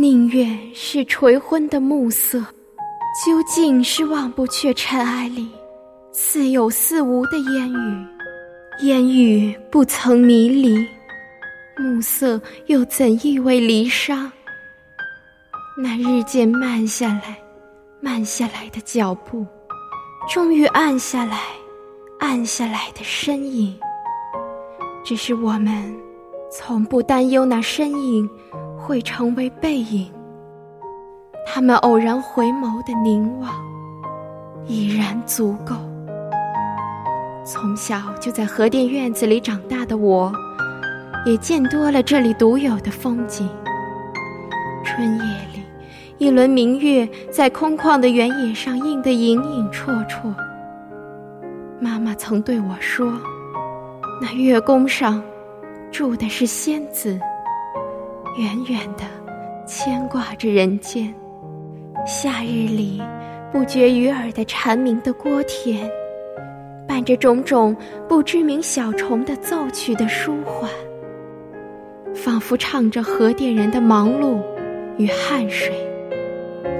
宁愿是垂昏的暮色，究竟是忘不却尘埃里似有似无的烟雨。烟雨不曾迷离，暮色又怎意味离殇？那日渐慢下来、慢下来的脚步，终于暗下来、暗下来的身影，只是我们从不担忧那身影。会成为背影，他们偶然回眸的凝望，已然足够。从小就在河店院子里长大的我，也见多了这里独有的风景。春夜里，一轮明月在空旷的原野上映得影影绰绰。妈妈曾对我说，那月宫上住的是仙子。远远的牵挂着人间，夏日里不绝于耳的蝉鸣的郭田，伴着种种不知名小虫的奏曲的舒缓，仿佛唱着河店人的忙碌与汗水。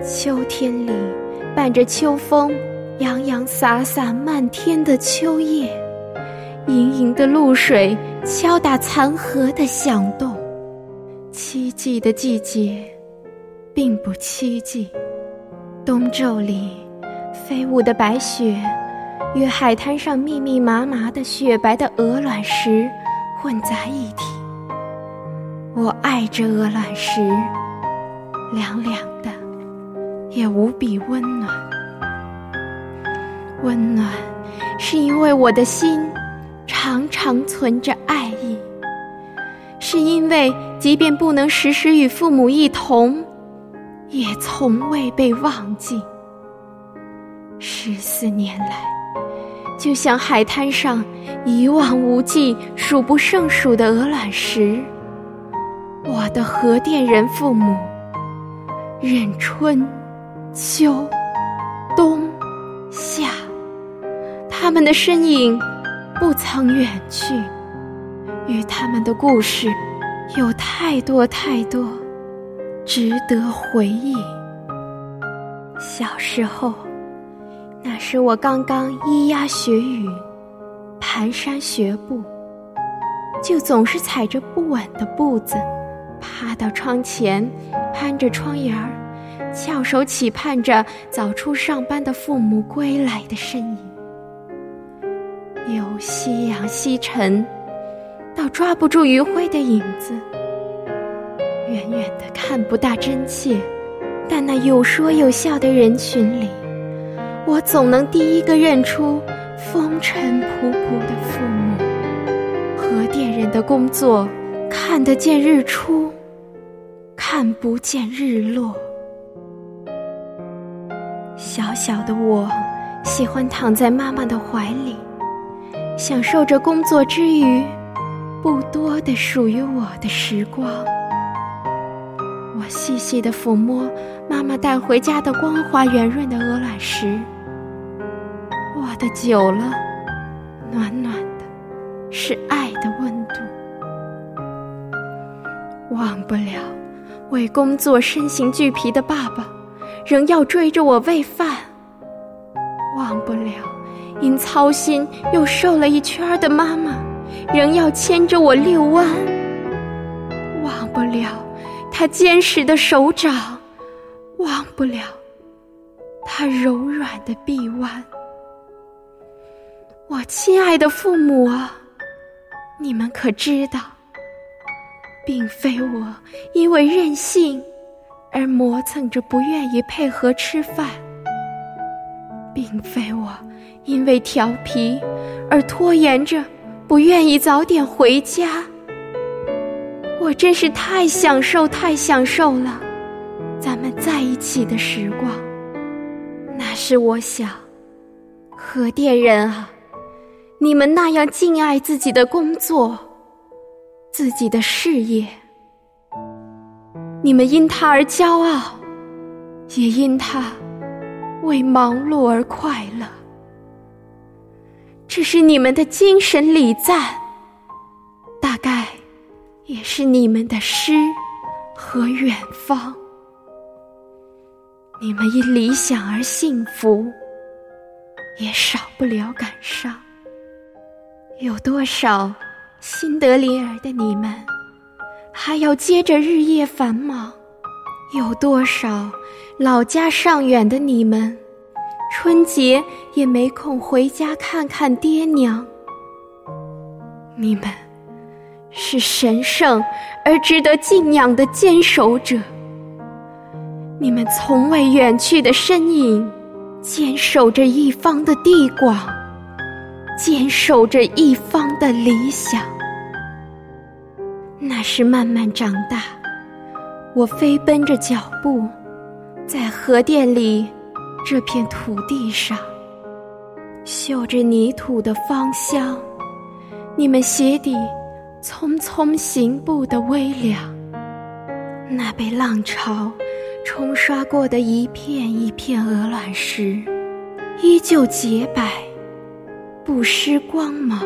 秋天里伴着秋风洋洋洒洒漫天的秋叶，盈盈的露水敲打残荷的响动。凄寂的季节，并不凄寂。冬昼里，飞舞的白雪与海滩上密密麻麻的雪白的鹅卵石混杂一体。我爱这鹅卵石，凉凉的，也无比温暖。温暖，是因为我的心常常存着爱意。是因为，即便不能时时与父母一同，也从未被忘记。十四年来，就像海滩上一望无际、数不胜数的鹅卵石，我的核电人父母，任春、秋、冬、夏，他们的身影不曾远去。与他们的故事有太多太多值得回忆。小时候，那时我刚刚咿呀学语、蹒跚学步，就总是踩着不稳的步子，爬到窗前，攀着窗沿儿，翘首企盼着早出上班的父母归来的身影。有夕阳西沉。到抓不住余晖的影子，远远的看不大真切，但那有说有笑的人群里，我总能第一个认出风尘仆仆的父母。核电人的工作，看得见日出，看不见日落。小小的我，喜欢躺在妈妈的怀里，享受着工作之余。不多的属于我的时光，我细细的抚摸妈妈带回家的光滑圆润的鹅卵石，握的久了，暖暖的，是爱的温度。忘不了为工作身形俱疲的爸爸，仍要追着我喂饭。忘不了因操心又瘦了一圈的妈妈。仍要牵着我遛弯，忘不了他坚实的手掌，忘不了他柔软的臂弯。我亲爱的父母啊，你们可知道，并非我因为任性而磨蹭着不愿意配合吃饭，并非我因为调皮而拖延着。不愿意早点回家，我真是太享受、太享受了，咱们在一起的时光。那是我想，核电人啊，你们那样敬爱自己的工作、自己的事业，你们因他而骄傲，也因他为忙碌而快乐。这是你们的精神礼赞，大概也是你们的诗和远方。你们因理想而幸福，也少不了感伤。有多少新德里尔的你们，还要接着日夜繁忙？有多少老家尚远的你们，春节也没空回家看看爹娘？你们是神圣而值得敬仰的坚守者。你们从未远去的身影，坚守着一方的地广，坚守着一方的理想。那是慢慢长大，我飞奔着脚步，在河店里这片土地上，嗅着泥土的芳香。你们鞋底匆匆行步的微凉，那被浪潮。冲刷过的一片一片鹅卵石，依旧洁白，不失光芒。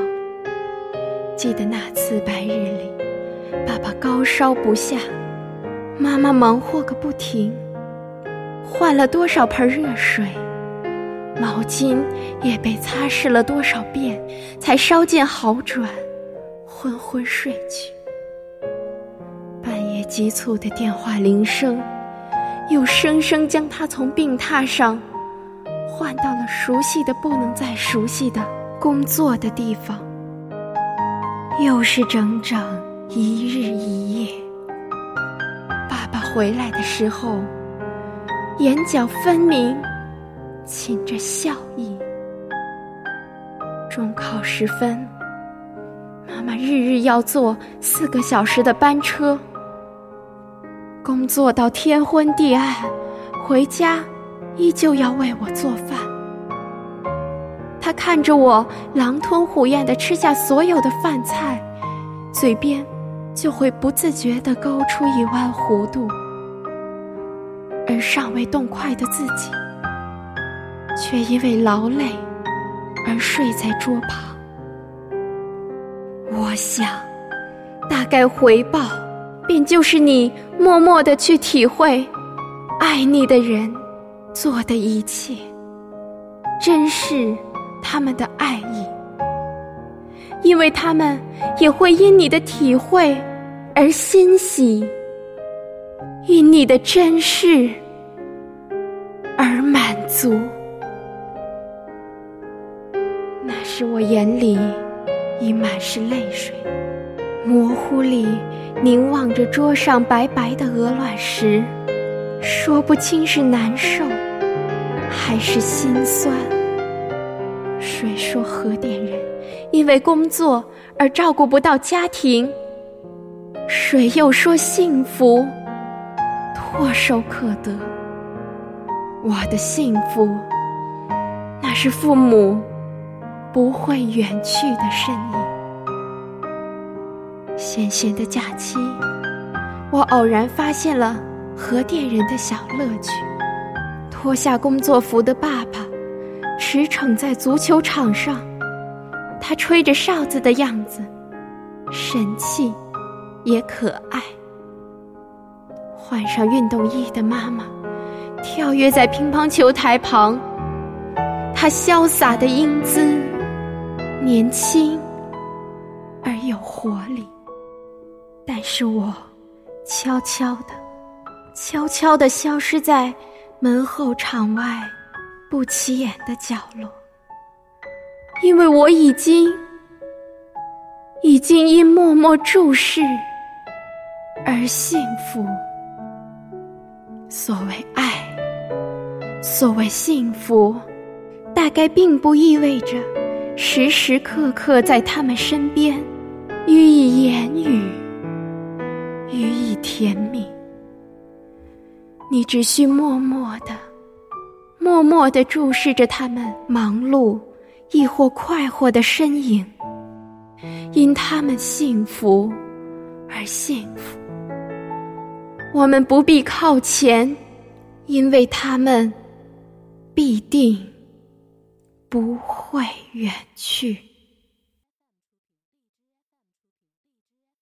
记得那次白日里，爸爸高烧不下，妈妈忙活个不停，换了多少盆热水，毛巾也被擦拭了多少遍，才稍见好转，昏昏睡去。半夜急促的电话铃声。又生生将他从病榻上换到了熟悉的不能再熟悉的工作的地方，又是整整一日一夜。爸爸回来的时候，眼角分明噙着笑意。中考时分，妈妈日日要坐四个小时的班车。工作到天昏地暗，回家依旧要为我做饭。他看着我狼吞虎咽的吃下所有的饭菜，嘴边就会不自觉地勾出一弯弧度，尚未动筷的自己，却因为劳累而睡在桌旁。我想，大概回报。便就是你默默的去体会，爱你的人做的一切，珍视他们的爱意，因为他们也会因你的体会而欣喜，因你的珍视足。那时我眼里已满是泪水，模糊里。凝望着桌上白白的鹅卵石，说不清是难受还是心酸。谁说核电人因为工作而照顾不到家庭？谁又说幸福唾手可得？我的幸福，那是父母不会远去的身影。闲闲的假期，我偶然发现了核电人的小乐趣。脱下工作服的爸爸，驰骋在足球场上，他吹着哨子的样子，神气也可爱。换上运动衣的妈妈，跳跃在乒乓球台旁，他潇洒的英姿，年轻而有活力。但是我悄悄的、悄悄的消失在门后场外不起眼的角落，因为我已经已经因默默注视而幸福。所谓爱，所谓幸福，大概并不意味着时时刻刻在他们身边予以言语。予以甜蜜，你只需默默的、默默的注视着他们忙碌亦或快活的身影，因他们幸福而幸福。我们不必靠前，因为他们必定不会远去。